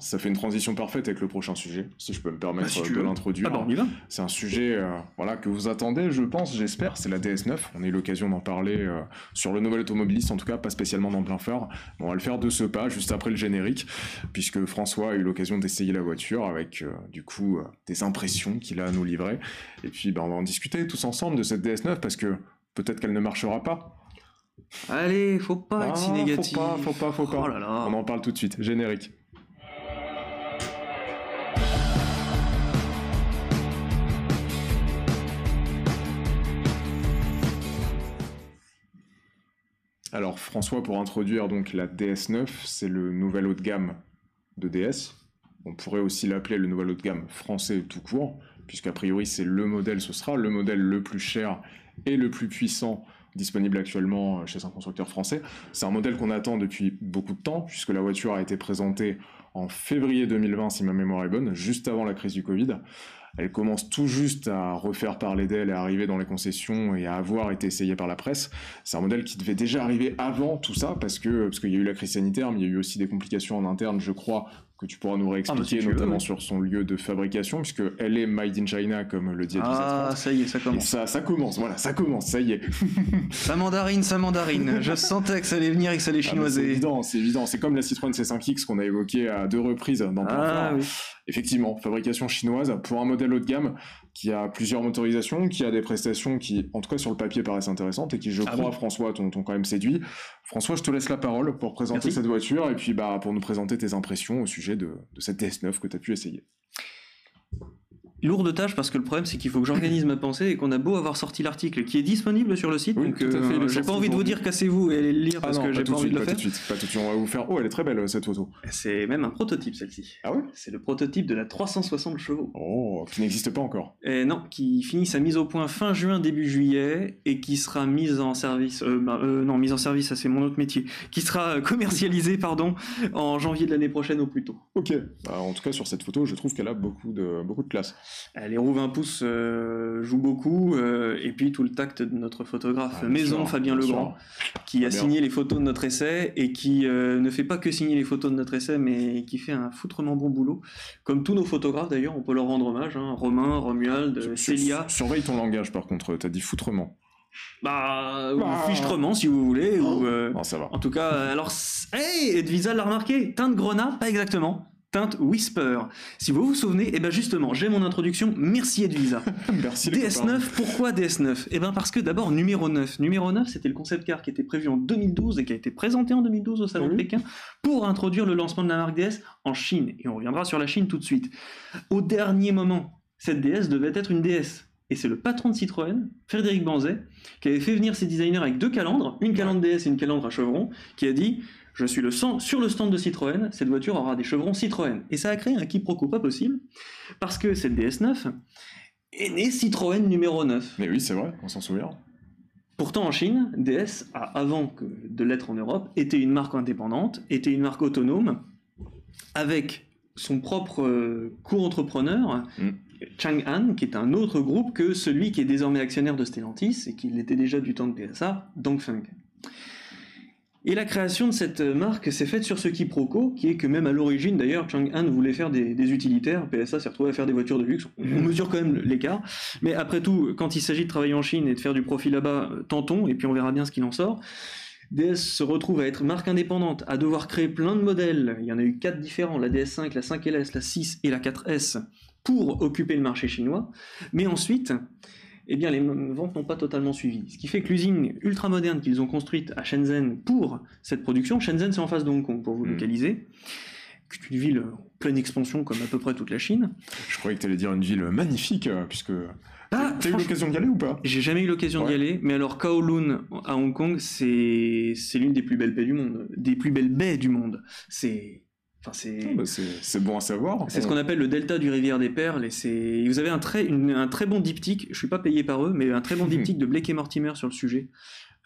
Ça fait une transition parfaite avec le prochain sujet, si je peux me permettre Bah, si de l'introduire. Ah bah. C'est un sujet euh, voilà, que vous attendez, je pense, j'espère. C'est la DS9. On a eu l'occasion d'en parler euh, sur le nouvel automobiliste, en tout cas, pas spécialement dans plein. Mais on va le faire de ce pas, juste après le générique, puisque François a eu l'occasion d'essayer la voiture avec, euh, du coup, des impressions qu'il a à nous livrer. Et puis, bah, on va en discuter tous ensemble de cette DS9, parce que peut-être qu'elle ne marchera pas. Allez, faut pas Ah, être si négatif. Faut pas, faut pas, faut pas. Oh là là. On en parle tout de suite. Générique. Alors François, pour introduire donc la DS9, c'est le nouvel haut de gamme de DS. On pourrait aussi l'appeler le nouvel haut de gamme français tout court, puisqu'a priori c'est le modèle, ce sera le modèle le plus cher et le plus puissant disponible actuellement chez un constructeur français. C'est un modèle qu'on attend depuis beaucoup de temps, puisque la voiture a été présentée en février 2020, si ma mémoire est bonne, juste avant la crise du Covid. Elle commence tout juste à refaire parler d'elle et à arriver dans les concessions et à avoir été essayée par la presse. C'est un modèle qui devait déjà arriver avant tout ça, parce que parce qu'il y a eu la crise sanitaire, mais il y a eu aussi des complications en interne, je crois, que tu pourras nous réexpliquer, Ah, bah, veux, notamment sur son lieu de fabrication, puisque elle est made in China, comme le dit Ah, ça y est, ça et commence. ça, ça commence, voilà, ça commence, ça y est. Ça mandarine, ça mandarine. Je sentais que ça allait venir et que ça allait Ah, mais c'est chinoiser. évident, c'est évident. C'est comme la Citroën C5X qu'on a évoqué à deux reprises dans Ah oui. Effectivement, fabrication chinoise pour un modèle haut de gamme qui a plusieurs motorisations, qui a des prestations qui, en tout cas sur le papier, paraissent intéressantes et qui, je Ah crois, oui. François, t'ont t'ont quand même séduit. François, je te laisse la parole pour présenter Merci. cette voiture et puis bah, pour nous présenter tes impressions au sujet de, de cette DS9 que tu as pu essayer. Lourde tâche parce que le problème c'est qu'il faut que j'organise ma pensée et qu'on a beau avoir sorti l'article qui est disponible sur le site. Oui, donc euh, j'ai pas envie de vous dire cassez-vous et allez le lire parce ah non, que j'ai pas envie suite, de le pas faire. tout de suite, pas tout de suite. On va vous faire. Oh, elle est très belle cette photo. C'est même un prototype celle-ci. Ah ouais C'est le prototype de la 360 chevaux. Oh, qui n'existe pas encore. Et non, qui finit sa mise au point fin juin début juillet et qui sera mise en service. euh, bah, euh, non, mise en service, ça c'est mon autre métier. Qui sera euh, commercialisée, pardon, en janvier de l'année prochaine au plus tôt. Ok. Bah, en tout cas, sur cette photo, je trouve qu'elle a beaucoup de, beaucoup de classe. Euh, Les roues 20 pouces euh, jouent beaucoup euh, et puis tout le tact de notre photographe Ah, maison sûr, Fabien bien Legrand. sûr. qui a bien. signé les photos de notre essai et qui euh, ne fait pas que signer les photos de notre essai, mais qui fait un foutrement bon boulot. Comme tous nos photographes d'ailleurs, on peut leur rendre hommage. Hein. Romain, Romuald, Sur- Célia, sur- Surveille ton langage, par contre. T'as dit foutrement. bah, ou Bah. Fichtrement si vous voulez. Ou, euh, Non, ça va. En tout cas, alors, hey, Edvisa l'a remarqué, teinte Grenat, pas exactement. Teinte Whisper. Si vous vous souvenez, et ben justement, j'ai mon introduction. Merci Edvisa. Merci les copains. DS9, pourquoi DS9 Eh bien parce que d'abord numéro 9. Numéro 9, c'était le concept car qui était prévu en 2012 et qui a été présenté en 2012 au salon Oui. de Pékin pour introduire le lancement de la marque DS en Chine. Et on reviendra sur la Chine tout de suite. Au dernier moment, cette DS devait être une DS. Et c'est le patron de Citroën, Frédéric Banzet, qui avait fait venir ses designers avec deux calandres, une calandre DS et une calandre à chevrons, qui a dit je suis le sang- sur le stand de Citroën, cette voiture aura des chevrons Citroën. Et ça a créé un quiproquo pas possible, parce que cette DS9 est née Citroën numéro 9. Mais oui, c'est vrai, on s'en souvient. Pourtant, en Chine, DS, a, avant que de l'être en Europe, était une marque indépendante, était une marque autonome, avec son propre euh, co-entrepreneur, Mm. Chang'an, qui est un autre groupe que celui qui est désormais actionnaire de Stellantis, et qui l'était déjà du temps de PSA, Dongfeng. Et la création de cette marque s'est faite sur ce quiproquo, qui est que même à l'origine, d'ailleurs, Chang'an voulait faire des, utilitaires, PSA s'est retrouvé à faire des voitures de luxe. On mesure quand même l'écart. Mais après tout, quand il s'agit de travailler en Chine et de faire du profit là-bas, tentons, et puis on verra bien ce qu'il en sort. DS se retrouve à être marque indépendante, à devoir créer plein de modèles. Il y en a eu quatre différents, la DS5, la 5LS, la 6 et la 4S, pour occuper le marché chinois. Mais ensuite, eh bien, les ventes n'ont pas totalement suivi. Ce qui fait que l'usine ultra moderne qu'ils ont construite à Shenzhen pour cette production, Shenzhen c'est en face de Hong Kong pour vous Mm. localiser, qui est une ville en pleine expansion comme à peu près toute la Chine. Je croyais que t'allais dire une ville magnifique, euh, puisque. Ah, T'as eu l'occasion d'y aller ou pas? J'ai jamais eu l'occasion d'y aller, mais alors Kowloon à Hong Kong, c'est c'est l'une des plus belles baies du monde, des plus belles baies du monde. C'est enfin c'est Ah, bah, C'est bon à savoir. c'est ce On- qu'on appelle le delta du rivière des Perles et vous avez un très une- un très bon diptyque, je suis pas payé par eux, mais un très bon diptyque de Blake et Mortimer sur le sujet.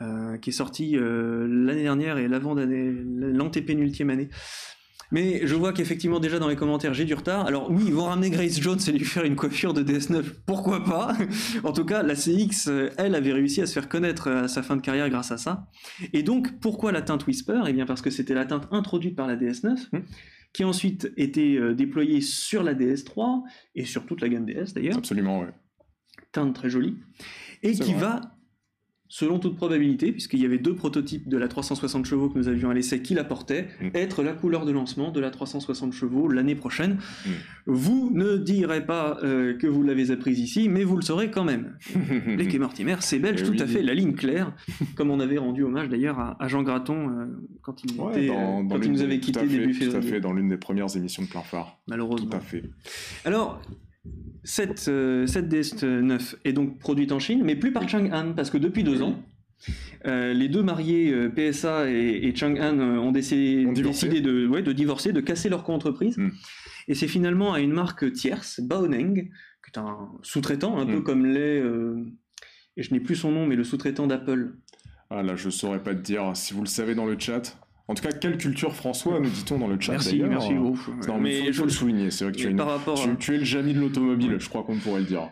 euh, qui est sorti euh, l'année dernière et l'avant l'antépénultième année. Mais je vois qu'effectivement déjà dans les commentaires j'ai du retard. Alors oui, ils vont ramener Grace Jones et lui faire une coiffure de DS9, pourquoi pas? En tout cas, la CX, euh, elle avait réussi à se faire connaître euh, à sa fin de carrière grâce à ça. Et donc, pourquoi la teinte Whisper? Eh bien parce que c'était la teinte introduite par la DS9, Hmm. qui a ensuite été euh, déployé sur la DS3 et sur toute la gamme DS d'ailleurs, Absolument, ouais. teinte très jolie, et qui vrai. va, selon toute probabilité, puisqu'il y avait deux prototypes de la 360 chevaux que nous avions à l'essai qui la portaient, Mm. être la couleur de lancement de la 360 chevaux l'année prochaine. Mm. Vous ne direz pas euh, que vous l'avez apprise ici, mais vous le saurez quand même. Les Quai Mortimer, c'est belge, Eh tout à fait, la ligne claire, comme on avait rendu hommage d'ailleurs à, à Jean Graton euh, quand il, Ouais, était, dans- euh, dans quand il l'une nous avait quitté fait, début Tout à février, fait, dans l'une des premières émissions de plein phare. malheureusement. Tout à fait. Alors, cette, euh, cette DS9 est donc produite en Chine, mais plus par Chang'an, parce que depuis deux ans, euh, les deux mariés euh, PSA et, et Chang'an euh, ont décidé, Ont divorcé. décidé de, ouais, de divorcer, de casser leur co-entreprise. Mm. Et c'est finalement à une marque tierce, Baoneng, qui est un sous-traitant, un peu Mm. comme l'est, euh, et je n'ai plus son nom, mais le sous-traitant d'Apple. Ah là, je saurais pas te dire si vous le savez dans le chat. En tout cas, quelle culture François, nous dit-on dans le chat Merci, d'ailleurs merci. ouf. Non, mais, faut, je le souligner, c'est vrai que tu, es une- par rapport tu- à- tu es le Jamy de l'automobile, je crois qu'on pourrait le dire.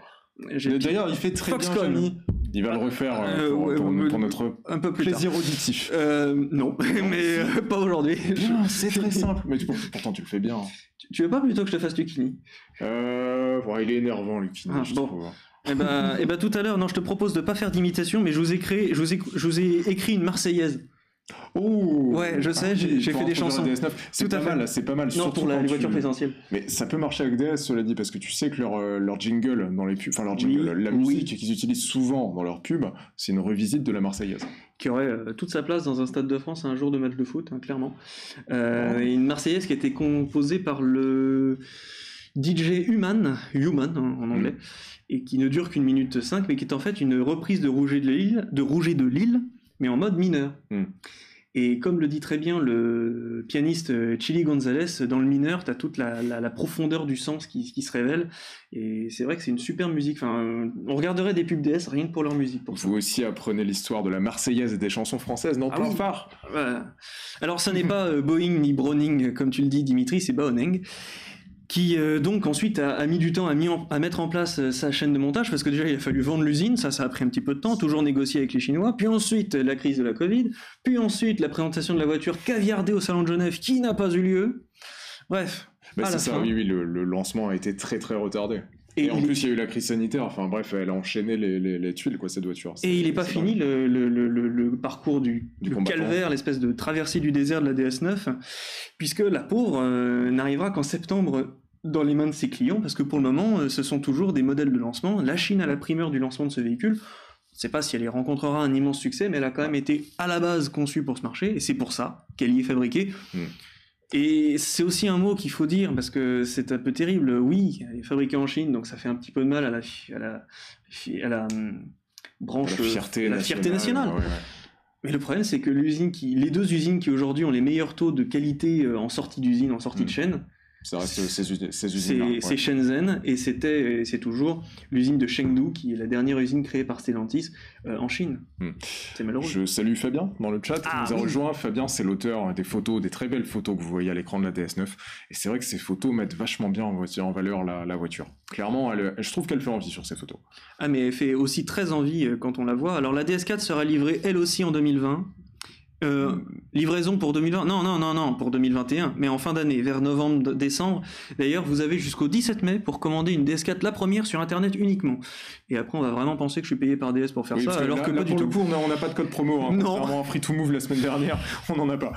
D'ailleurs, il fait très Foxconn. bien Jamy. Il va le refaire euh, Euh, pour, ouais, pour- ouais, pour ouais. notre un peu plus tard. plaisir auditif. Euh, non, mais euh, pas aujourd'hui. C'est très simple. Mais tu- pourtant, tu le fais bien. Tu- Tu veux pas plutôt que je te fasse du kini? Euh, ouais, il est énervant, Lucini, Ah, je bon. trouve. Eh ben, ben, tout à l'heure, non, je te propose de pas faire d'imitation, mais je vous ai créé, je vous ai, je vous ai écrit une Marseillaise. Oh Ouais, je sais, j'ai- oui, j'ai fait des chansons. DS9. C'est pas mal, c'est pas mal. Non, surtout pour la, les tu- voitures présidentielles. Mais ça peut marcher avec DS, cela dit, parce que tu sais que leur, euh, leur jingle dans les pubs, enfin leur Oui, jingle, la oui. musique qu'ils utilisent souvent dans leurs pubs, c'est une revisite de la Marseillaise. qui aurait euh, toute sa place dans un stade de France un jour de match de foot, hein, clairement. Euh, et une Marseillaise qui a été composée par le DJ Human, Human hein, en anglais, et qui ne dure qu'une minute 5, mais qui est en fait une reprise de Rouget de Lille, de Rouget de Lille, mais en mode mineur. Mm. Et comme le dit très bien le pianiste euh, Chili Gonzalez, dans le mineur, tu as toute la, la- la profondeur du sens qui, qui se révèle. Et c'est vrai que c'est une super musique. Enfin, on regarderait des pubs DS rien que pour leur musique. Pour ça. Vous aussi apprenez l'histoire de la Marseillaise et des chansons françaises dans Ah oui. phare. Voilà. Alors, ça n'est pas euh, Boeing ni Browning, comme tu le dis, Dimitri, c'est Baoneng, qui euh, donc ensuite a, a mis du temps à, mis en- à mettre en place euh, sa chaîne de montage, parce que déjà il a fallu vendre l'usine, ça, ça a pris un petit peu de temps, toujours négocier avec les Chinois, puis ensuite la crise de la Covid, puis ensuite la présentation de la voiture caviardée au Salon de Genève, qui n'a pas eu lieu. Bref. Bah, à c'est ça, fin. oui, oui, le, le lancement a été très très retardé. Et, en plus, il y a eu la crise sanitaire. Enfin bref, elle a enchaîné les, les- les tuiles, quoi, cette voiture. Et il n'est pas fini le, le- le- parcours du, calvaire, l'espèce de traversée du désert de la DS9, puisque la pauvre euh, n'arrivera qu'en septembre dans les mains de ses clients, parce que pour le moment, euh, ce sont toujours des modèles de lancement. La Chine a la primeur du lancement de ce véhicule. On ne sait pas si elle y rencontrera un immense succès, mais elle a quand même été à la base conçue pour ce marché, et c'est pour ça qu'elle y est fabriquée. Hmm. Et c'est aussi un mot qu'il faut dire, parce que c'est un peu terrible. Oui, elle est fabriquée en Chine, donc ça fait un petit peu de mal à la, à la, à la hum, branche, La fierté, la fierté nationale. ouais, ouais. Mais le problème, c'est que l'usine qui, les deux usines qui aujourd'hui ont les meilleurs taux de qualité euh, en sortie d'usine, en sortie de chaîne, Ça reste ces, usi- ces c'est usines-là. ouais. c'est Shenzhen et c'était, et c'est toujours l'usine de Chengdu qui est la dernière usine créée par Stellantis euh, en Chine. Mm. C'est malheureux. Je salue Fabien dans le chat qui Ah, nous a oui. rejoint. Fabien, c'est l'auteur des photos, des très belles photos que vous voyez à l'écran de la DS9. Et c'est vrai que ces photos mettent vachement bien en, valeur la, la voiture. Clairement, elle- je trouve qu'elle fait envie sur ces photos. Ah, mais elle fait aussi très envie euh, quand on la voit. Alors la DS4 sera livrée elle aussi en 2020. Euh, Mm. livraison pour 2020 Non, non, non, non, pour 2021, mais en fin d'année, vers novembre, décembre. D'ailleurs, vous avez jusqu'au 17 mai pour commander une DS4, la première, sur Internet uniquement. Et après, on va vraiment penser que je suis payé par DS pour faire Oui, ça, alors là, que là, pas du pour tout. le coup, on n'a pas de code promo. Hein, Non. Contrairement à Free to Move la semaine dernière, on n'en a pas.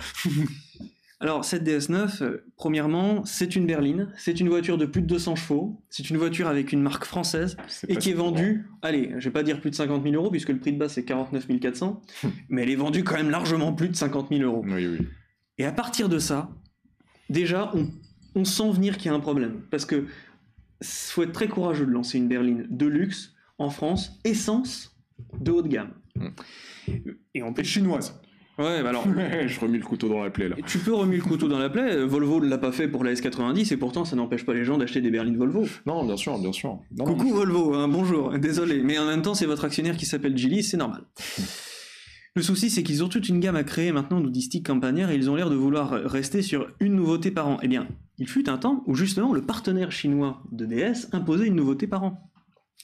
Alors, cette DS9, euh, premièrement, c'est une berline, c'est une voiture de plus de 200 chevaux, c'est une voiture avec une marque française, et qui est vendue, allez, je vais pas dire plus de 50 000 euros, puisque le prix de base c'est 49 400, mais elle est vendue quand même largement plus de 50 000 euros. Oui, oui. Et à partir de ça, déjà, on, on sent venir qu'il y a un problème. Parce que faut être très courageux de lancer une berline de luxe en France, essence de haut de gamme. Mm. Et on Et peut... chinoise. Ouais, bah alors, je remets le couteau dans la plaie là. tu peux remuer le couteau dans la plaie. euh, Volvo ne l'a pas fait pour la S90 et pourtant ça n'empêche pas les gens d'acheter des berlines Volvo. Non, bien sûr, bien sûr. Non, Coucou non, Volvo, hein, bonjour, désolé. Mais en même temps, c'est votre actionnaire qui s'appelle Geely, c'est normal. Le souci, c'est qu'ils ont toute une gamme à créer maintenant d'outistiques campagnaires et ils ont l'air de vouloir rester sur une nouveauté par an. Eh bien, il fut un temps où justement le partenaire chinois de DS imposait une nouveauté par an.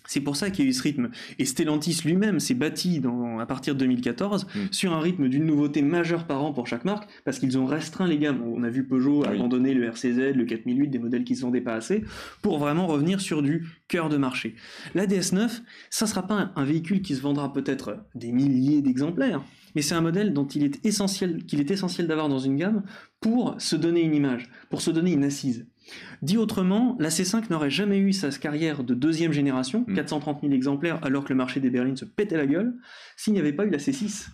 C'est pour ça qu'il y a eu ce rythme. Et Stellantis lui-même s'est bâti dans, à partir de 2014 Mm. sur un rythme d'une nouveauté majeure par an pour chaque marque, parce qu'ils ont restreint les gammes. On a vu Peugeot Ah oui. abandonner le RCZ, le 4008, des modèles qui se vendaient pas assez, pour vraiment revenir sur du cœur de marché. La DS9, ça sera pas un, un véhicule qui se vendra peut-être des milliers d'exemplaires, mais c'est un modèle dont il est essentiel, qu'il est essentiel d'avoir dans une gamme pour se donner une image, pour se donner une assise. Dit autrement, la C5 n'aurait jamais eu sa carrière de deuxième génération, Mm. 430 000 exemplaires, alors que le marché des berlines se pétait la gueule, s'il n'y avait pas eu la C6.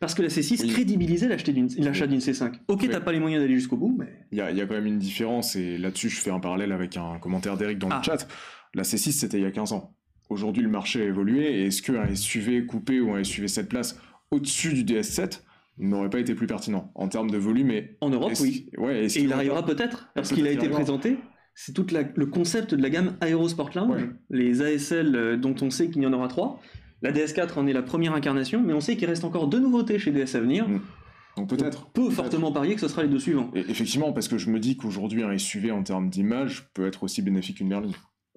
Parce que la C6 Oui. crédibilisait l'achat d'une l'achat Oui. d'une C5. Ok, Oui. t'as pas les moyens d'aller jusqu'au bout, mais Il y a, il y a quand même une différence, et là-dessus, je fais un parallèle avec un commentaire d'Eric dans Ah. le chat. La C6, c'était il y a 15 ans. Aujourd'hui, le marché a évolué, et est-ce qu'un SUV coupé ou un SUV 7 places au-dessus du DS7 n'aurait pas été plus pertinent en termes de volume et en Europe, oui. Ouais, Et il arrivera peut-être, parce qu'il a été présenté. C'est tout le concept de la gamme Aerosport Lounge, Ouais. les ASL euh, dont on sait qu'il y en aura trois. La DS4 en est la première incarnation, mais on sait qu'il reste encore deux nouveautés chez DS à venir. Mm. Donc peut-être. On peut peut-être. fortement parier que ce sera les deux suivants. Et effectivement, parce que je me dis qu'aujourd'hui, un SUV en termes d'image peut être aussi bénéfique qu'une berline.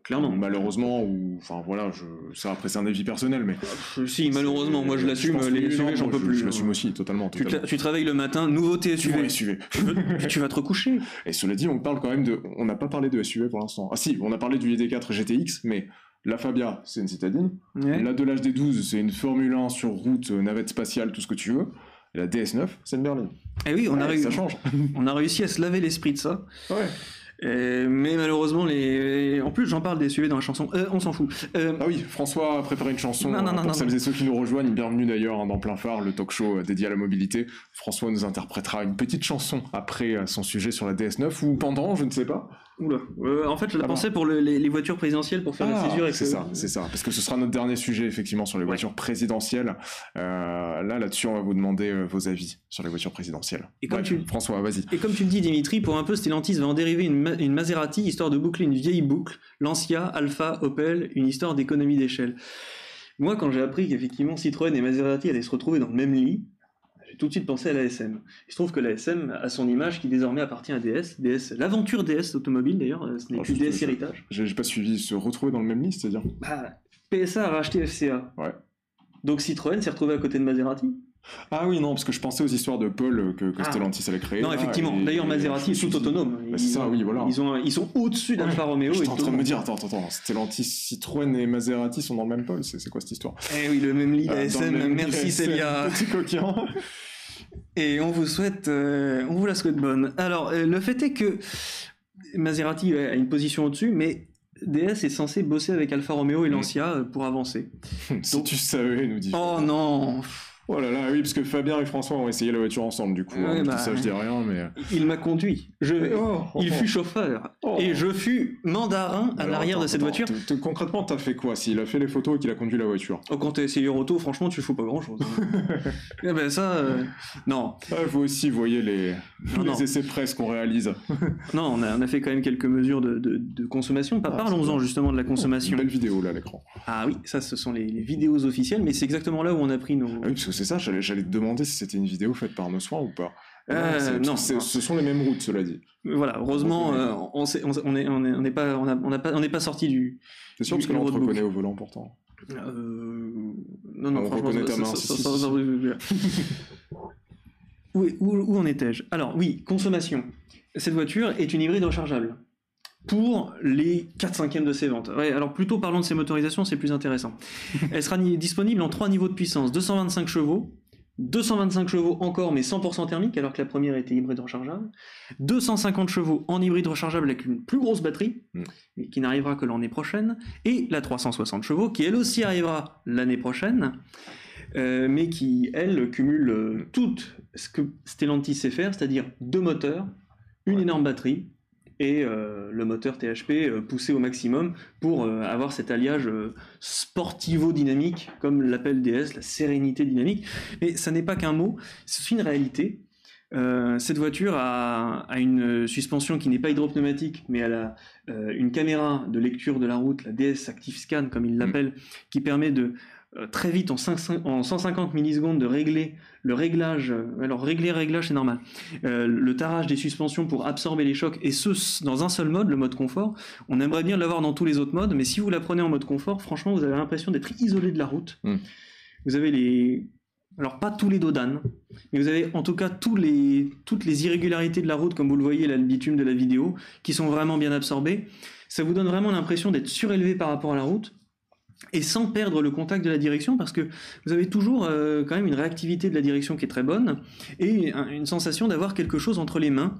Clairement. Malheureusement, ou enfin voilà, je... ça après c'est un avis personnel, mais Euh, Si, malheureusement, moi je l'assume, pense que les SUV, j'en peux je- plus. Je l'assume aussi totalement. Tu totalement. réveilles le matin, nouveauté Tu vois, SUV. SUV. tu vas te recoucher. Et cela dit, on parle quand même de. On n'a pas parlé de SUV pour l'instant. Ah si, on a parlé du ID4 GTX, mais la Fabia, c'est une citadine. Ouais. La Delage D12, c'est une Formule 1 sur route, euh, navette spatiale, tout ce que tu veux. La DS9, c'est une berline. Eh oui, on a, Ouais, Ça change. on a réussi à se laver l'esprit de ça. Ouais. Euh, mais malheureusement, les... en plus, j'en parle des SUV dans la chanson. Euh, on s'en fout. Euh, Ah oui, François a préparé une chanson Non, non, non, pour celles et ceux qui nous rejoignent. Bienvenue d'ailleurs hein, dans Plein Phare, le talk show dédié à la mobilité. François nous interprétera une petite chanson après son sujet sur la DS9 ou pendant, je ne sais pas. Oula. Euh, en fait, je la Ah bon. pensais pour le- les, les voitures présidentielles pour faire la césure. avec c'est ça, c'est ça. Parce que ce sera notre dernier sujet effectivement sur les Ouais. voitures présidentielles. Euh, là, là-dessus, on va vous demander euh, vos avis sur les voitures présidentielles. Et comme tu- François, vas-y. Et comme tu le dis, Dimitri, pour un peu, Stellantis va en dériver une, Ma- une Maserati, histoire de boucler une vieille boucle. Lancia, Alpha, Opel, une histoire d'économie d'échelle. Moi, quand j'ai appris qu'effectivement Citroën et Maserati allaient se retrouver dans le même lit, j'ai tout de suite pensé à la SM. Il se trouve que la SM a son image qui désormais appartient à DS. DS L'aventure DS automobile d'ailleurs, euh, ce n'est Oh, plus DS je- Héritage. J'ai pas suivi se retrouver dans le même lit, c'est-à-dire? Bah, PSA a racheté FCA. Ouais. Donc Citroën s'est retrouvé à côté de Maserati. Ah oui, non, parce que je pensais aux histoires de Paul euh, que, que Ah. Stellantis allait créer. non, là, effectivement. D'ailleurs, Maserati je est suis tout autonome. Bah, c'est ça, oui, voilà. Ils, ont, ils sont au-dessus d'Alfa Romeo. J'étais et en train de me dire, attends, attends, attends, Stellantis, Citroën et Maserati sont dans le même pôle, c'est quoi cette histoire? Eh oui, le même lit Euh, dans ASM, le même merci Célia. Petit coquin. Et on vous souhaite, euh, on vous la souhaite bonne. Alors, euh, le fait est que Maserati a une position au-dessus, mais DS est censé bosser avec Alfa Romeo et Mm. Lancia pour avancer. si tu savais, nous dit. Oh non Oh là là, oui, parce que Fabien et François ont essayé la voiture ensemble, du coup. Ouais, hein, bah, ça, je dis rien, mais. Il m'a conduit. Je, Oh, il oh, fut oh. chauffeur. Oh. Et je fus mandarin à l'arrière de cette voiture. te- te- concrètement, t'as fait quoi S'il a fait les photos et qu'il a conduit la voiture? Oh, quand t'es essayeur auto, franchement, tu fous pas grand-chose. eh ben ça, euh, non. ah, Vous aussi voyez les, Non, les non. essais presse qu'on réalise. Non, on a, on a fait quand même quelques mesures de, de- de consommation. Pas- Ah, Parlons-en justement de la Une consommation. belle vidéo là à l'écran. Ah oui, ça, ce sont les, les vidéos officielles, mais c'est exactement là où on a pris nos. Ah oui, c'est ça, j'allais j'allais te demander si c'était une vidéo faite par nos soins ou pas. Euh, non, ce sont les mêmes routes, cela dit. Voilà, heureusement, On euh, on, on, on est, on est, on est pas, on a, on a pas, on n'est pas sorti du. C'est sûr, Du- parce que là, du on te reconnaît au volant pourtant. Euh, non, non, On franchement, reconnaît ta ça- main, ça- si, ça- si, ça- si. ça- où, où, où en étais-je? Alors, oui, consommation. Cette voiture est une hybride rechargeable. Pour les 4 cinquièmes de ses ventes. Ouais, alors plutôt parlons de ses motorisations, c'est plus intéressant. Elle sera ni- disponible en trois niveaux de puissance 225 chevaux, 225 chevaux encore, mais 100% thermique, alors que la première était hybride rechargeable. 250 chevaux en hybride rechargeable avec une plus grosse batterie, Mm. mais qui n'arrivera que l'année prochaine. Et la 360 chevaux, qui elle aussi arrivera l'année prochaine, euh, mais qui, elle, cumule euh, tout ce que Stellantis sait faire, c'est-à-dire deux moteurs, une Ouais. énorme batterie, et euh, le moteur THP euh, poussé au maximum pour euh, avoir cet alliage sportivo-dynamique, comme l'appelle DS, la sérénité dynamique. Mais ça n'est pas qu'un mot, c'est une réalité. Euh, cette voiture a, a une suspension qui n'est pas hydropneumatique, mais elle a euh, une caméra de lecture de la route, la DS Active Scan comme il l'appelle, qui permet de très vite en, 5 en 150 millisecondes de régler le réglage, euh, alors régler réglage c'est normal, euh, le tarage des suspensions pour absorber les chocs et ce dans un seul mode, le mode confort. On aimerait bien l'avoir dans tous les autres modes, mais si vous la prenez en mode confort, franchement vous avez l'impression d'être isolé de la route. Mm. Vous avez les, alors pas tous les dos d'âne, mais vous avez en tout cas tous les, toutes les irrégularités de la route, comme vous le voyez là, le bitume de la vidéo, qui sont vraiment bien absorbées. Ça vous donne vraiment l'impression d'être surélevé par rapport à la route et sans perdre le contact de la direction parce que vous avez toujours euh, quand même une réactivité de la direction qui est très bonne et un- une sensation d'avoir quelque chose entre les mains,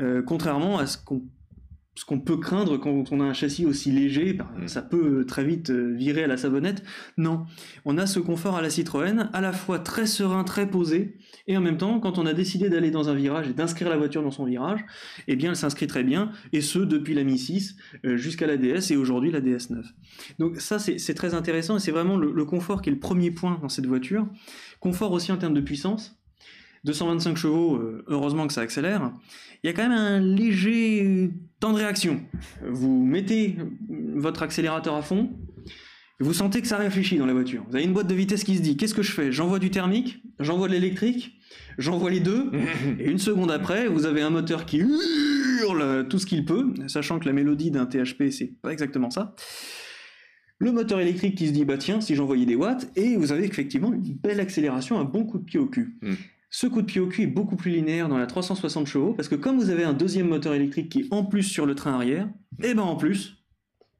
euh, contrairement à ce qu'on ce qu'on peut craindre quand on a un châssis aussi léger, bah, Mm. ça peut très vite euh, virer à la savonnette. Non, on a ce confort à la Citroën, à la fois très serein, très posé, et en même temps, quand on a décidé d'aller dans un virage et d'inscrire la voiture dans son virage, eh bien, elle s'inscrit très bien, et ce, depuis la Mi 6 euh, jusqu'à la DS et aujourd'hui la DS9. Donc ça, c'est c'est très intéressant, et c'est vraiment le, le confort qui est le premier point dans cette voiture. Confort aussi en termes de puissance. 225 chevaux, euh, heureusement que ça accélère. Il y a quand même un léger temps de réaction. Vous mettez votre accélérateur à fond, vous sentez que ça réfléchit dans la voiture. Vous avez une boîte de vitesse qui se dit qu'est-ce que je fais? J'envoie du thermique, j'envoie de l'électrique, j'envoie les deux, et une seconde après, vous avez un moteur qui hurle tout ce qu'il peut, sachant que la mélodie d'un THP, c'est pas exactement ça. Le moteur électrique qui se dit bah tiens, si j'envoyais des watts, et vous avez effectivement une belle accélération, un bon coup de pied au cul. Ce coup de pied au cul est beaucoup plus linéaire dans la 360 chevaux, parce que comme vous avez un deuxième moteur électrique qui est en plus sur le train arrière, et ben en plus,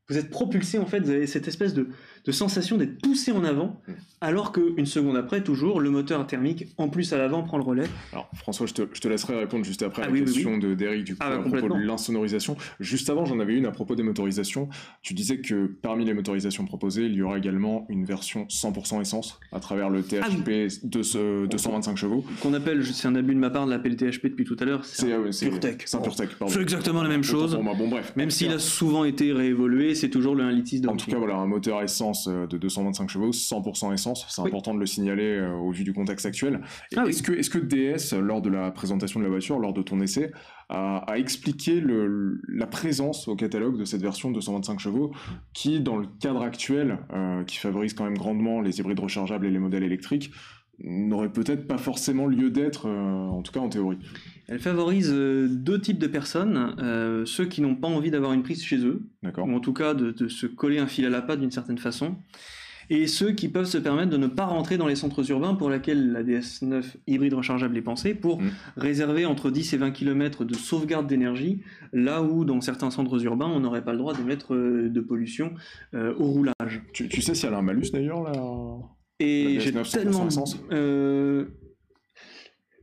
vous êtes propulsé en fait, vous avez cette espèce de, de sensation d'être poussé en avant, Mm. alors qu'une seconde après, toujours, le moteur thermique en plus à l'avant prend le relais. Alors, François, je te, je te laisserai répondre juste après Ah à la oui, oui, question de d'Eric du coup, Ah bah, à propos de l'insonorisation. Juste avant, j'en avais une à propos des motorisations. Tu disais que parmi les motorisations proposées, il y aura également une version 100% essence à travers le Ah THP de ce 225 chevaux. Qu'on appelle, c'est un abus de ma part de l'appeler THP depuis tout à l'heure, c'est un euh, PureTech. C'est un PureTech, pardon. C'est exactement la même chose. Bon, bref. Même s'il a souvent été réévolué, c'est toujours le 1 litre 6 En tout cas, voilà, un moteur essence euh, de 225 chevaux, 100% essence. C'est Oui. important de le signaler euh, au vu du contexte actuel. Ah oui. est-ce que, est-ce que DS, lors de la présentation de la voiture, lors de ton essai, a, a expliqué le- la présence au catalogue de cette version de 225 chevaux, qui, dans le cadre actuel, euh, qui favorise quand même grandement les hybrides rechargeables et les modèles électriques, n'aurait peut-être pas forcément lieu d'être, euh, en tout cas en théorie. Elle favorise euh, deux types de personnes, euh, ceux qui n'ont pas envie d'avoir une prise chez eux, ou en tout cas de, de se coller un fil à la patte d'une certaine façon, et ceux qui peuvent se permettre de ne pas rentrer dans les centres urbains pour laquelle la DS9 hybride rechargeable est pensée, pour Mm. réserver entre 10 et 20 km de sauvegarde d'énergie, là où dans certains centres urbains on n'aurait pas le droit d'émettre euh, de pollution euh, au roulage. Tu, tu sais si elle a un malus d'ailleurs là? Et j'ai DS9 100% tellement. euh,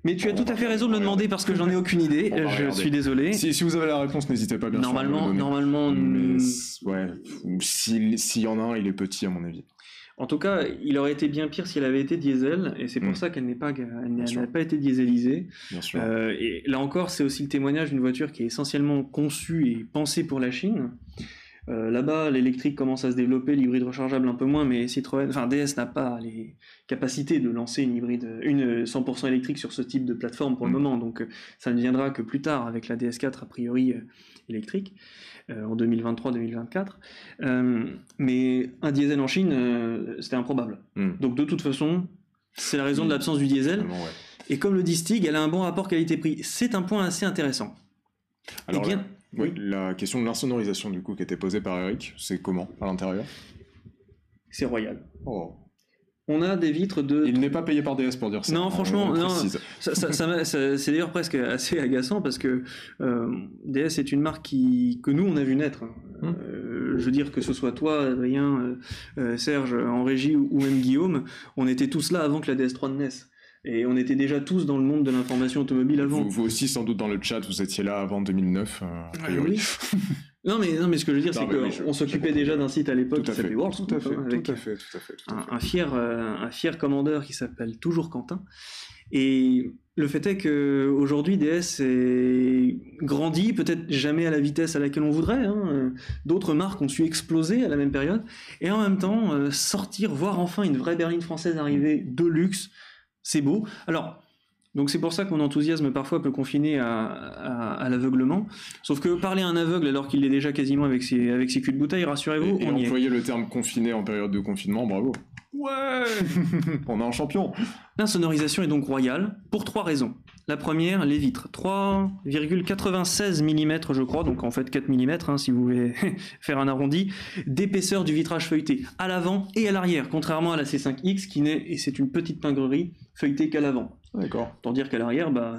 Mais tu as tout à fait raison de le demander parce que j'en ai aucune idée. Je regarder. suis désolé. si, si vous avez la réponse, n'hésitez pas bien sûr Normalement, donner. normalement, Mais ouais, ou s'il y en a un, il est petit à mon avis. en tout cas, il aurait été bien pire si elle avait été diesel, et c'est pour Mm. ça qu'elle n'est pas, n'a- sûr. n'a pas été dieselisée. Bien sûr. Euh, et là encore, c'est aussi le témoignage d'une voiture qui est essentiellement conçue et pensée pour la Chine. Euh, Là-bas, l'électrique commence à se développer, l'hybride rechargeable un peu moins, mais Citroën, enfin DS n'a pas les capacités de lancer une hybride, une 100% électrique sur ce type de plateforme pour le Mm. moment. Donc, ça ne viendra que plus tard avec la DS4 a priori euh, électrique euh, en 2023-2024. Euh, mais un diesel en Chine, c'était improbable. Hmm. Donc, de toute façon, c'est la raison de Mm. l'absence du diesel. Ouais. Et comme le dit Stig, elle a un bon rapport qualité-prix. C'est un point assez intéressant. Alors, Eh bien, oui, la question de l'insonorisation du coup qui était posée par Eric, c'est comment à l'intérieur? C'est royal. Oh. On a des vitres de. Il n'est pas payé par DS pour dire ça. Non, franchement, on non. Ça- ça- ça m'a- ça- c'est d'ailleurs presque assez agaçant parce que euh, DS est une marque qui, que nous on a vu naître. hein. Hum. Euh, je veux dire que ce soit toi, Adrien, euh, euh, Serge en régie ou, ou même Guillaume, on était tous là avant que la DS3 ne naisse. Et on était déjà tous dans le monde de l'information automobile avant. Vous, vous aussi, sans doute dans le chat, vous étiez là avant 2009. euh, a priori. oui. non, mais, non, mais ce que je veux dire, c'est qu'on s'occupait déjà d'un site à l'époque qui s'appelait World tout à fait, Scoop, avec tout à fait, tout à fait, tout à un, fait. un fier, euh, un fier commandeur qui s'appelle toujours Quentin. Et le fait est que aujourd'hui DS est grandi, peut-être jamais à la vitesse à laquelle on voudrait. hein. D'autres marques ont su exploser à la même période, et en même temps euh, sortir, voir enfin une vraie berline française arriver de luxe, c'est beau. Alors. Donc c'est pour ça que mon enthousiasme parfois peut confiner à, à- à l'aveuglement. Sauf que parler à un aveugle alors qu'il est déjà quasiment avec ses, avec ses culs de bouteille, rassurez-vous, on y est. employer le terme confiné en période de confinement, bravo. Ouais On est un champion L'insonorisation est donc royale pour trois raisons. La première, les vitres. 3,96 mm, je crois, donc en fait 4 mm, si vous voulez faire un arrondi, d'épaisseur du vitrage feuilleté à l'avant et à l'arrière, contrairement à la C5X qui n'est, et c'est une petite pingrerie, feuilletée qu'à l'avant. D'accord. Tant dire qu'à l'arrière, bah,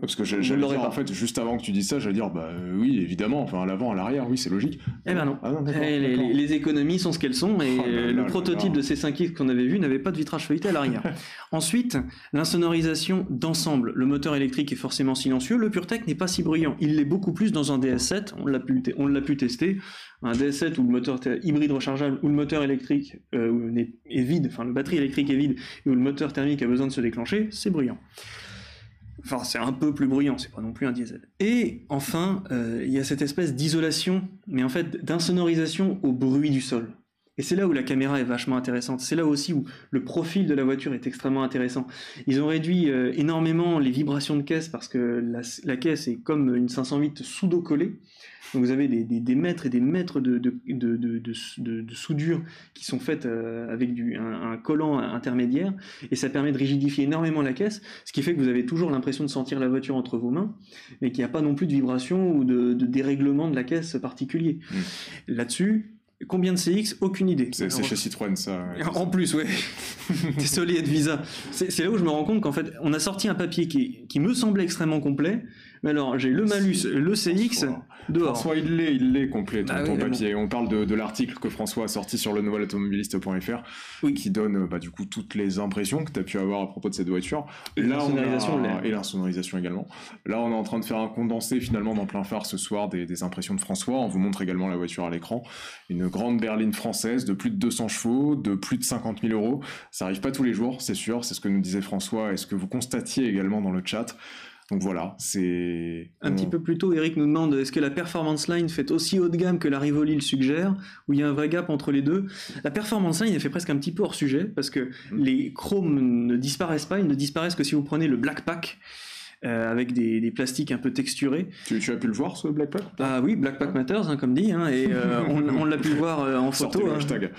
Parce que j'allais dire, pas. en fait, juste avant que tu dises ça, j'allais dire, bah euh, oui, évidemment, enfin, à l'avant, à l'arrière, oui, c'est logique. Eh ben non. Ah non, Eh, les, économies sont ce qu'elles sont et Oh là le là prototype là. de C5X qu'on avait vu n'avait pas de vitrage feuilleté à l'arrière. Ensuite, l'insonorisation d'ensemble. Le moteur électrique est forcément silencieux, le PureTech n'est pas si bruyant. Il l'est beaucoup plus dans un DS7, on l'a pu, on pu tester. Un DS7 où le moteur hybride rechargeable, où le moteur électrique euh, est, est vide, enfin la batterie électrique est vide, et où le moteur thermique a besoin de se déclencher, c'est bruyant. Enfin, c'est un peu plus bruyant, c'est pas non plus un diesel. Et enfin, euh, il y a cette espèce d'isolation, mais en fait d'insonorisation au bruit du sol. Et c'est là où la caméra est vachement intéressante. C'est là aussi où le profil de la voiture est extrêmement intéressant. Ils ont réduit euh, énormément les vibrations de caisse parce que la, la caisse est comme une 508 pseudo-collée. Donc vous avez des, des- des mètres et des mètres de, de, de, de- de- de- de soudure qui sont faites euh, avec du, un, un collant intermédiaire et ça permet de rigidifier énormément la caisse, ce qui fait que vous avez toujours l'impression de sentir la voiture entre vos mains, mais qu'il n'y a pas non plus de vibration ou de, dérèglement de la caisse particulier. Mm. Là-dessus, combien de CX Aucune idée. C'est chez Citroën, ça. ouais. en plus, ouais. Désolé, Visa. C'est c'est là où je me rends compte qu'en fait, on a sorti un papier qui, qui me semblait extrêmement complet. Mais alors, j'ai le malus, le CX François. dehors. François, il l'est, il l'est complet, ton, Ah oui, ton bon. papier. On parle de, de l'article que François a sorti sur le nouvelautomobiliste.fr, Oui. qui donne bah, du coup toutes les impressions que tu as pu avoir à propos de cette voiture. Et Là, on a... Et l'insonorisation également. Là, on est en train de faire un condensé finalement dans plein phare ce soir des, des impressions de François. On vous montre également la voiture à l'écran. Une grande berline française de plus de 200 chevaux, de plus de 50 000 euros. Ça arrive pas tous les jours, c'est sûr. C'est ce que nous disait François et ce que vous constatiez également dans le chat. Donc voilà, c'est... Un petit peu plus tôt, Eric nous demande est-ce que la Performance Line fait aussi haut de gamme que la Rivoli le suggère Ou il y a un vrai gap entre les deux? La Performance Line, elle fait presque un petit peu hors sujet parce que Mm. les chromes ne disparaissent pas, ils ne disparaissent que si vous prenez le Black Pack. euh, avec des, des plastiques un peu texturés. Tu, tu as pu le voir ce Black Pack? Ah oui, Black Pack Matters, hein, comme dit, hein, et euh, on, on l'a pu voir euh, en Sortez photo. le hein. hashtag.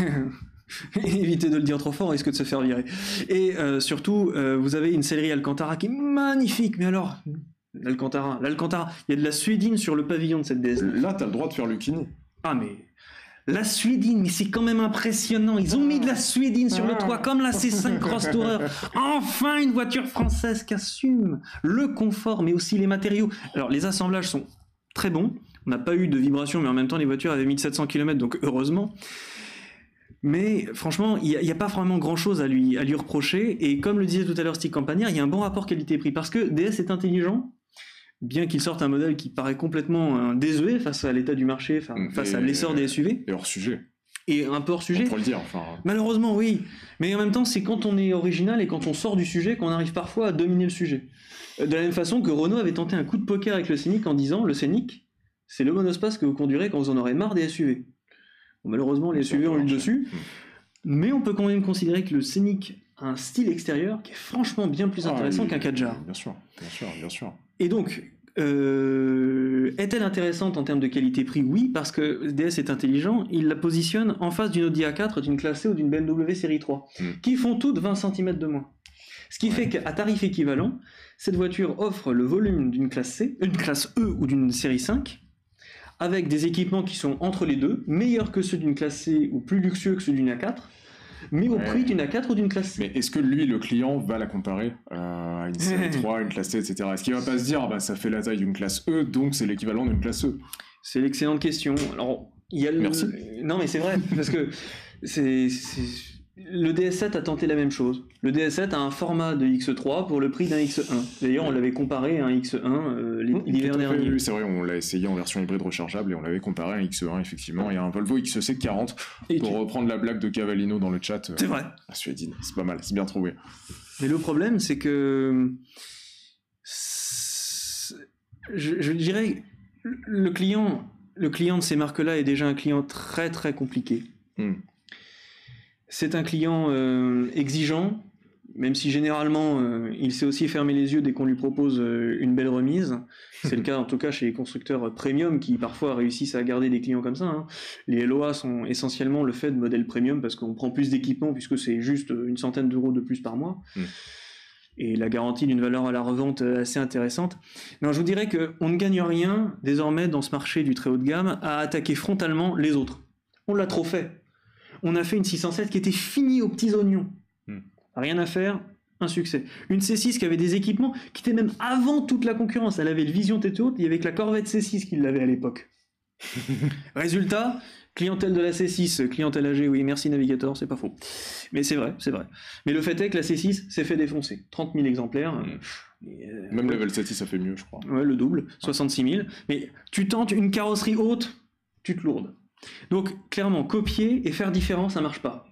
Évitez de le dire trop fort, on risque de se faire virer. Et euh, surtout, euh, vous avez une sellerie Alcantara qui est magnifique, mais alors, l'Alcantara, l'Alcantara, il y a de la suédine sur le pavillon de cette DS. Là, t'as le droit de faire Lucchini. Ah mais la suédine, mais c'est quand même impressionnant. Ils ont mis de la suédine sur le toit, comme la C5 Cross Tourer. Enfin, une voiture française qui assume le confort, mais aussi les matériaux. Alors, les assemblages sont très bons. On n'a pas eu de vibration, mais en même temps, les voitures avaient 1700 km, donc heureusement. Mais franchement, il n'y a, pas vraiment grand-chose à lui, à lui reprocher. Et comme le disait tout à l'heure Stick Campagnard, il y a un bon rapport qualité-prix. Parce que DS est intelligent, bien qu'il sorte un modèle qui paraît complètement désuet face à l'état du marché, Mm, face à l'essor des SUV, Et hors sujet, et un peu hors sujet. on peut le dire. Enfin, Malheureusement, oui. Mais en même temps, c'est quand on est original et quand on sort du sujet qu'on arrive parfois à dominer le sujet. Euh, De la même façon que Renault avait tenté un coup de poker avec le Scénic en disant le Scénic, c'est le monospace que vous conduirez quand vous en aurez marre des SUV. Bon, malheureusement, les SUV ont eu le marché. dessus. Mm. Mais on peut quand même considérer que le Scénic a un style extérieur qui est franchement bien plus ah, intéressant qu'un 4 jar. Bien sûr, bien sûr, bien sûr. Et donc, euh, est-elle intéressante en termes de qualité-prix Oui, parce que DS est intelligent, il la positionne en face d'une Audi A4, d'une classe C ou d'une BMW série 3, Mm. qui font toutes 20 cm de moins. Ce qui Ouais. fait qu'à tarif équivalent, cette voiture offre le volume d'une classe C, une classe E ou d'une série 5, avec des équipements qui sont entre les deux, meilleurs que ceux d'une classe C ou plus luxueux que ceux d'une A4, mais au Ouais. prix d'une A4 ou d'une classe C. Mais est-ce que lui, le client, va la comparer euh, à une série 3, une classe C, etc. Est-ce qu'il va pas se dire, bah, ça fait la taille d'une classe E, donc c'est l'équivalent d'une classe E? C'est l'excellente question. Alors, il y a le... Merci. Non, mais c'est vrai, parce que c'est- le DS7 a tenté la même chose. Le DS7 a un format de X3 pour le prix d'un X1. D'ailleurs, on l'avait comparé à un X1 euh, l'hi- l'hiver dernier. oui, c'est vrai, on l'a essayé en version hybride rechargeable et on l'avait comparé à un XE1, effectivement, et à un Volvo XC40. Et Pour tu- reprendre la blague de Cavallino dans le chat, euh, C'est vrai. Suédine, c'est pas mal, c'est bien trouvé. Mais le problème, c'est que. je dirais. Le client, le client de ces marques-là est déjà un client très très compliqué. Hmm. C'est un client euh, exigeant, même si généralement euh, il sait aussi fermer les yeux dès qu'on lui propose euh, une belle remise. C'est le cas en tout cas chez les constructeurs premium qui parfois réussissent à garder des clients comme ça. hein. Les LOA sont essentiellement le fait de modèles premium parce qu'on prend plus d'équipements puisque c'est juste une centaine d'euros de plus par mois. Mm. Et la garantie d'une valeur à la revente assez intéressante. Non, je vous dirais qu'on ne gagne rien désormais dans ce marché du très haut de gamme à attaquer frontalement les autres. On l'a trop fait. On a fait une 607 qui était finie aux petits oignons. Hmm. Rien à faire, un succès. Une C6 qui avait des équipements qui étaient même avant toute la concurrence. Elle avait le Vision tête haute, il y avait que la Corvette C6 qui l'avait à l'époque. Résultat, clientèle de la C6, clientèle âgée, oui, merci Navigator, c'est pas faux. Mais c'est vrai, c'est vrai. Mais le fait est que la C6 s'est fait défoncer. 30 000 exemplaires. et, euh, Même level 7 ça fait mieux, je crois. Ouais, le double, 66 000. Mais tu tentes une carrosserie haute, tu te lourdes. Donc, clairement, copier et faire différent, ça marche pas.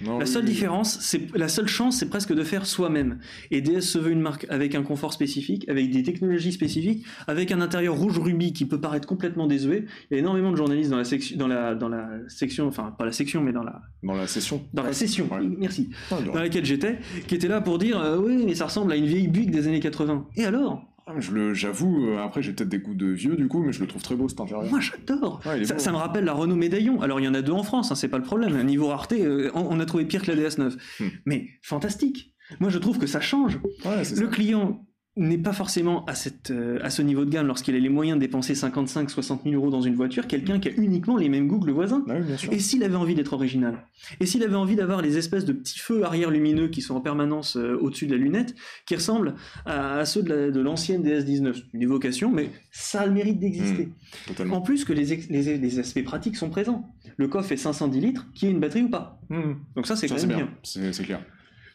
Non, La seule oui. différence, c'est la seule chance, c'est presque de faire soi-même. Et DS se veut une marque avec un confort spécifique, avec des technologies spécifiques, avec un intérieur rouge rubis qui peut paraître complètement désuet. Il y a énormément de journalistes dans la section, dans la, dans la section, enfin pas la section, mais dans la, Dans la session. dans la session. Ouais. Merci. Ah, Dans laquelle j'étais, qui était là pour dire, euh, oui, mais ça ressemble à une vieille Buick des années 80. Et alors? Ah, je le- J'avoue, euh, après j'ai peut-être des goûts de vieux du coup, mais je le trouve très beau cet intérieur. Moi j'adore. Ouais, ça, me rappelle la Renault Médaillon. Alors il y en a deux en France, hein, c'est pas le problème. Niveau rareté, euh, on, on a trouvé pire que la DS9. Hmm. Mais fantastique. Moi je trouve que ça change. Ouais, Le ça. client n'est pas forcément à, cette, euh, à ce niveau de gamme lorsqu'il a les moyens de dépenser 55, 60 000 euros dans une voiture, quelqu'un qui a uniquement les mêmes goûts que le voisin. Ah sûr. Et s'il avait envie d'être original Et s'il avait envie d'avoir les espèces de petits feux arrière lumineux qui sont en permanence euh, au-dessus de la lunette, qui ressemblent à, à ceux de la- de l'ancienne DS19 C'est Une évocation, mais ça a le mérite d'exister. Totalement. En plus que les, les, les aspects pratiques sont présents. Le coffre est 510 litres, qui est une batterie ou pas. Hmm. Donc ça, c'est quand même bien, bien. c'est clair.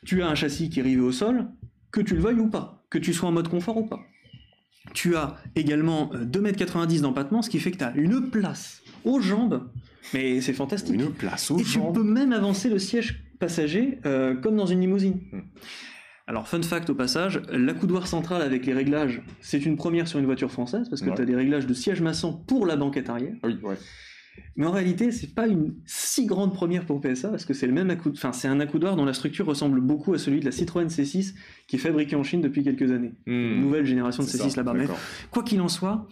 Tu as un châssis qui est rivé au sol, que tu le veuilles ou pas, que tu sois en mode confort ou pas. Tu as également euh, 2,90 m d'empattement, ce qui fait que tu as une place aux jambes, mais c'est fantastique. Une place aux Et tu jambes. peux même avancer le siège passager euh, comme dans une limousine. Hmm. Alors, fun fact au passage, l'accoudoir central avec les réglages, c'est une première sur une voiture française parce que Ouais. tu as des réglages de siège maçon pour la banquette arrière. Oui, ouais. Mais en réalité, c'est pas une si grande première pour PSA parce que c'est le même accoudoir, enfin c'est un accoudoir dont la structure ressemble beaucoup à celui de la Citroën C6 qui est fabriquée en Chine depuis quelques années. Hmm. Nouvelle génération de C'est C6 ça, là-bas. Mais quoi qu'il en soit,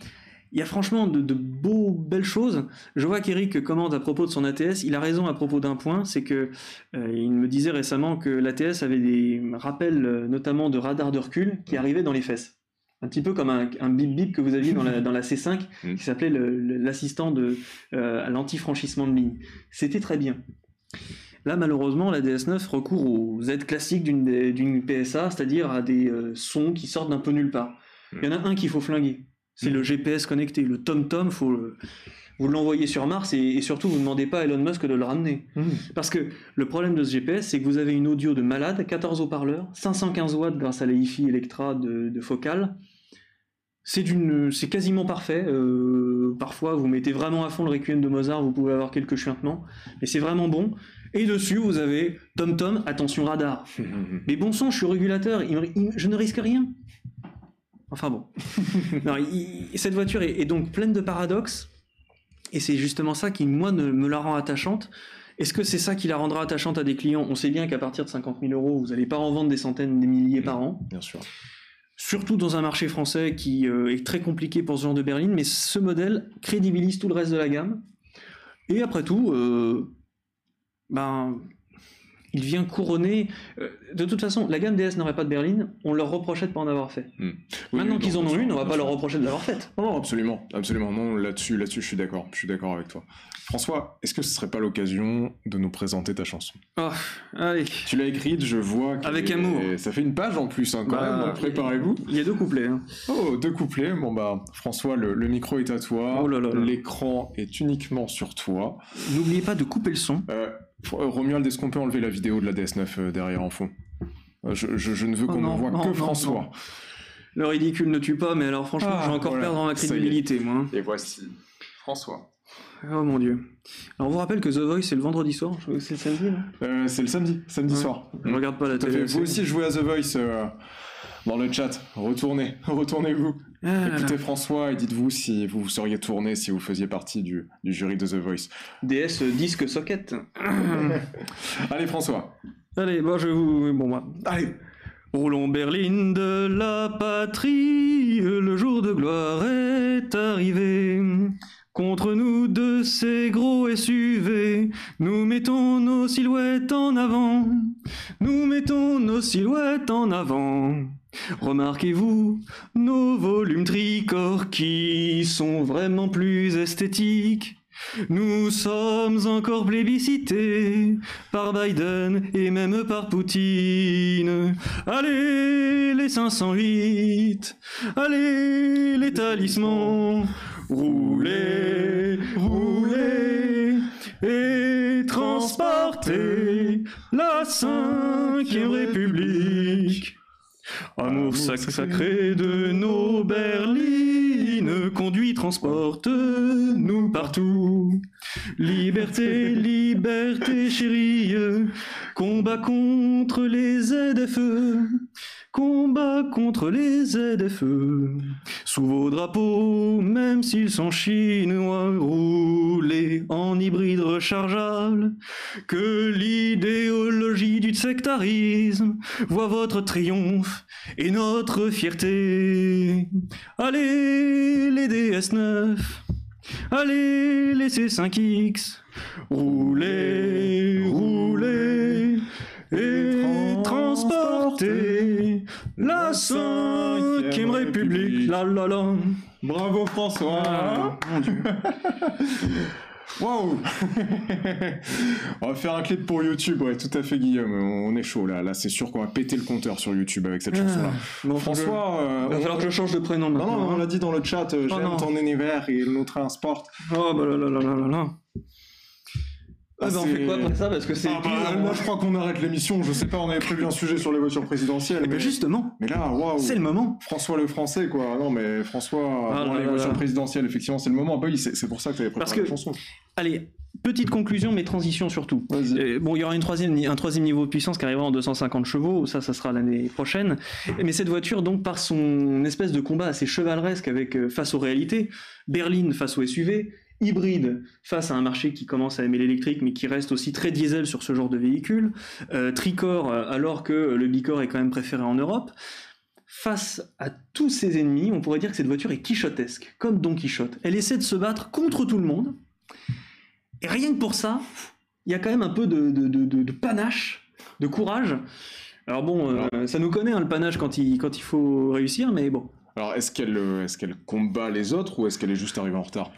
il y a franchement de, de beaux, belles choses. Je vois qu'Eric commente à propos de son ATS. Il a raison à propos d'un point, c'est que euh, il me disait récemment que l'ATS avait des rappels, euh, notamment de radar de recul, qui arrivaient dans les fesses. Un petit peu comme un, un bip bip que vous aviez dans la, dans la C5, Mm. qui s'appelait l'assistant de euh, à l'anti-franchissement de ligne. C'était très bien. Là, malheureusement, la DS9 recourt aux aides classiques d'une PSA, c'est-à-dire à des euh, sons qui sortent d'un peu nulle part. Il y en a un qu'il faut flinguer. C'est Mm. le GPS connecté. Le TomTom, faut le- vous l'envoyez sur Mars et, et surtout, vous ne demandez pas à Elon Musk de le ramener. Parce que le problème de ce GPS, c'est que vous avez une audio de malade, 14 haut-parleurs, 515 watts grâce à la hi-fi Electra de, de Focal. C'est d'une, c'est quasiment parfait. euh, parfois, vous mettez vraiment à fond le Requiem de Mozart, vous pouvez avoir quelques chuintements, mais c'est vraiment bon. Et dessus, vous avez TomTom, attention radar. Mais bon sang, je suis régulateur, il me- il- je ne risque rien. Enfin bon. Non, il- cette voiture est, est donc pleine de paradoxes, et c'est justement ça qui, moi, ne- me la rend attachante. Est-ce que c'est ça qui la rendra attachante à des clients? On sait bien qu'à partir de 50 000 euros, vous n'allez pas en vendre des centaines, des milliers par an. Bien sûr. Surtout dans un marché français qui euh, est très compliqué pour ce genre de berline, mais ce modèle crédibilise tout le reste de la gamme. Et après tout, euh, ben, il vient couronner. euh, de toute façon, la gamme DS n'aurait pas de berline, on leur reprochait de pas en avoir fait. Oui, Maintenant oui, qu'ils en ont une, on va bien pas leur reprocher de l'avoir faite. Non, non, absolument, absolument. Non, là-dessus, là-dessus, je suis d'accord. Je suis d'accord avec toi. François, est-ce que ce serait pas l'occasion de nous présenter ta chanson? Oh, allez. Tu l'as écrite, je vois. Avec est- amour. Ça fait une page en plus, hein, quand Bah, même. Préparez-vous. Il y a deux couplets. hein. Oh, deux couplets. Bon bah, François, le, le micro est à toi. Oh là là là. L'écran est uniquement sur toi. N'oubliez pas de couper le son. Euh, Romuald, est-ce qu'on peut enlever la vidéo de la DS9 euh, derrière en fond? Euh, je, je- je ne veux Oh qu'on non, ne voit non, que non, François. non. Le ridicule ne tue pas, mais alors franchement, Ah, je vais encore voilà, perdre ma crédibilité, moi. hein. Et voici François. Oh mon dieu. Alors on vous rappelle que The Voice c'est le vendredi soir, je crois que c'est le samedi, non? Euh, c'est le samedi, samedi Ouais. soir. Je regarde pas la télé. Vous aussi jouez à The Voice euh, dans le chat. Retournez, retournez-vous. Ah là là. Écoutez François et dites-vous si vous vous seriez tourné si vous faisiez partie du, du jury de The Voice. DS euh, disque socket. Allez François, Allez, bon, je vous. Bon, moi. Allez Roulons Berlin de la patrie, le jour de gloire est arrivé. Contre nous de ces gros SUV, nous mettons nos silhouettes en avant. Nous mettons nos silhouettes en avant. Remarquez-vous nos volumes tricorps qui sont vraiment plus esthétiques. Nous sommes encore plébiscités par Biden et même par Poutine. Allez, les 508, allez, les talismans, roulez, roulez et transportez la cinquième République. Amour sac- sacré de nos berlines, conduit, transporte nous partout. Liberté, liberté chérie, combat contre les ZFE, combat contre les ZFE. Sous vos drapeaux, même s'ils sont chinois, roulez en hybride rechargeable, que l'idéologie du sectarisme voit votre triomphe et notre fierté. Allez, les DS9, allez, les C5X, roulez, roulez et transportez la cinquième République. La la la. Bravo François Ah, mon Dieu. Waouh On va faire un clip pour YouTube, ouais, tout à fait Guillaume, on est chaud là, là c'est sûr qu'on va péter le compteur sur YouTube avec cette chanson-là. Bon, François, euh, il va falloir que je change de prénom non, maintenant. non, on hein. l'a dit dans le chat, euh, Oh, j'aime non. ton univers et il nous transporte. Oh bah là là là là là là. Ah, Ah bah on fait quoi après ça Parce que c'est Ah, bah, je crois qu'on arrête l'émission, je sais pas, on avait prévu un sujet sur les voitures présidentielles. Mais... justement, mais là, waouh c'est le moment. François le français quoi, non mais François, Ah bon, là les là voitures là. présidentielles, effectivement c'est le moment, bah oui, c'est pour ça que tu avais Parce préparé que- la chanson. Allez, petite conclusion, mais transition surtout. Euh, bon, il y aura une troisième, un troisième niveau de puissance qui arrivera en 250 chevaux, ça, ça sera l'année prochaine. Mais cette voiture, donc, par son espèce de combat assez chevaleresque avec euh, face aux réalités, berline face au SUV, hybride face à un marché qui commence à aimer l'électrique, mais qui reste aussi très diesel sur ce genre de véhicule, euh, tricore, euh, alors que le bicore est quand même préféré en Europe. Face à tous ses ennemis, on pourrait dire que cette voiture est quichotesque, comme Don Quichotte. Elle essaie de se battre contre tout le monde, et rien que pour ça, il y a quand même un peu de, de- de- de- de panache, de courage. Alors bon, euh, ça nous connaît hein, le panache quand il, quand il faut réussir, mais bon. Alors est-ce qu'elle euh, est-ce qu'elle combat les autres ou est-ce qu'elle est juste arrivée en retard?